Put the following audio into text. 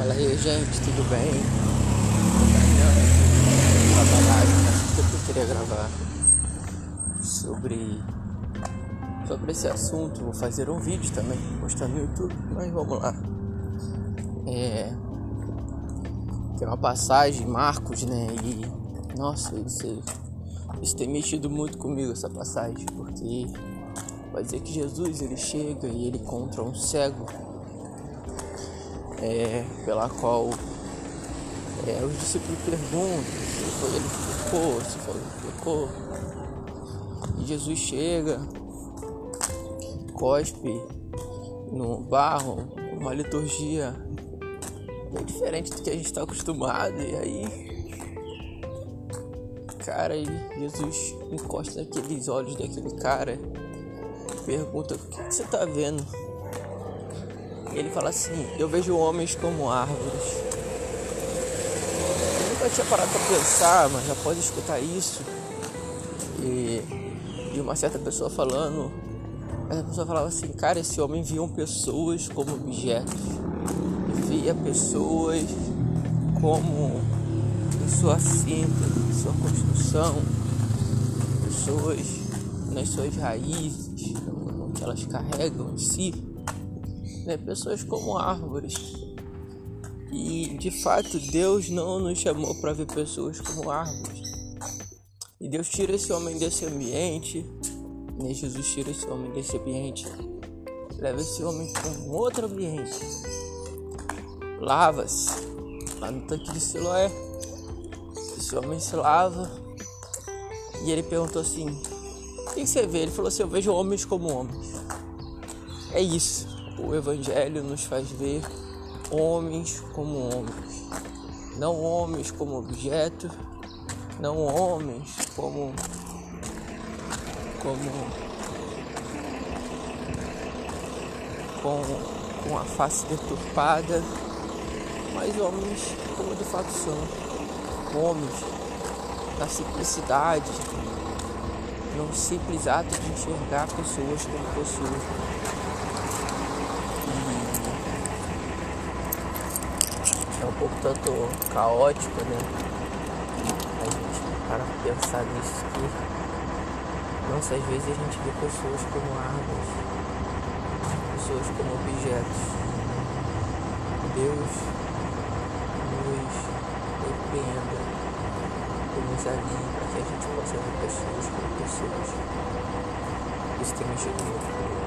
Fala aí, gente, tudo bem? Eu queria gravar sobre sobre esse assunto. Vou fazer um vídeo também, postar no YouTube, mas vamos lá. É, tem uma passagem, Marcos, né? E nossa, isso, isso tem mexido muito comigo essa passagem, porque vai dizer que Jesus ele chega e ele encontra um cego é, pela qual é, os discípulos perguntam se foi ele que pecou, se foi ele que pecou. E Jesus chega, cospe no barro, uma liturgia bem diferente do que a gente está acostumado. E aí, cara, Jesus encosta naqueles olhos daquele cara, pergunta: O que, que você está vendo? Ele fala assim: Eu vejo homens como árvores. Eu nunca tinha parado para pensar, mas pode escutar isso. E, e uma certa pessoa falando, essa pessoa falava assim: Cara, esse homem via pessoas como objetos, via pessoas como em sua cinta, em sua construção, pessoas nas suas raízes, no que elas carregam em si né? pessoas como árvores. E de fato Deus não nos chamou para ver pessoas como árvores. E Deus tira esse homem desse ambiente, né? Jesus tira esse homem desse ambiente, leva esse homem para um outro ambiente. Lava-se lá no tanque de Siloé. Esse homem se lava e ele perguntou assim: O que você vê? Ele falou assim: Eu vejo homens como homens. É isso. O Evangelho nos faz ver homens como homens, não homens como objeto, não homens como como com, com a face deturpada, mas homens como de fato são, homens na simplicidade, no simples ato de enxergar pessoas como pessoas. É um pouco tanto caótico, né? A gente para pensar nisso que nossa, às vezes a gente vê pessoas como árvores, pessoas como objetos. Deus nos repreenda, nos alinhe para que a gente possa ver pessoas como pessoas. Isso tem mexido muito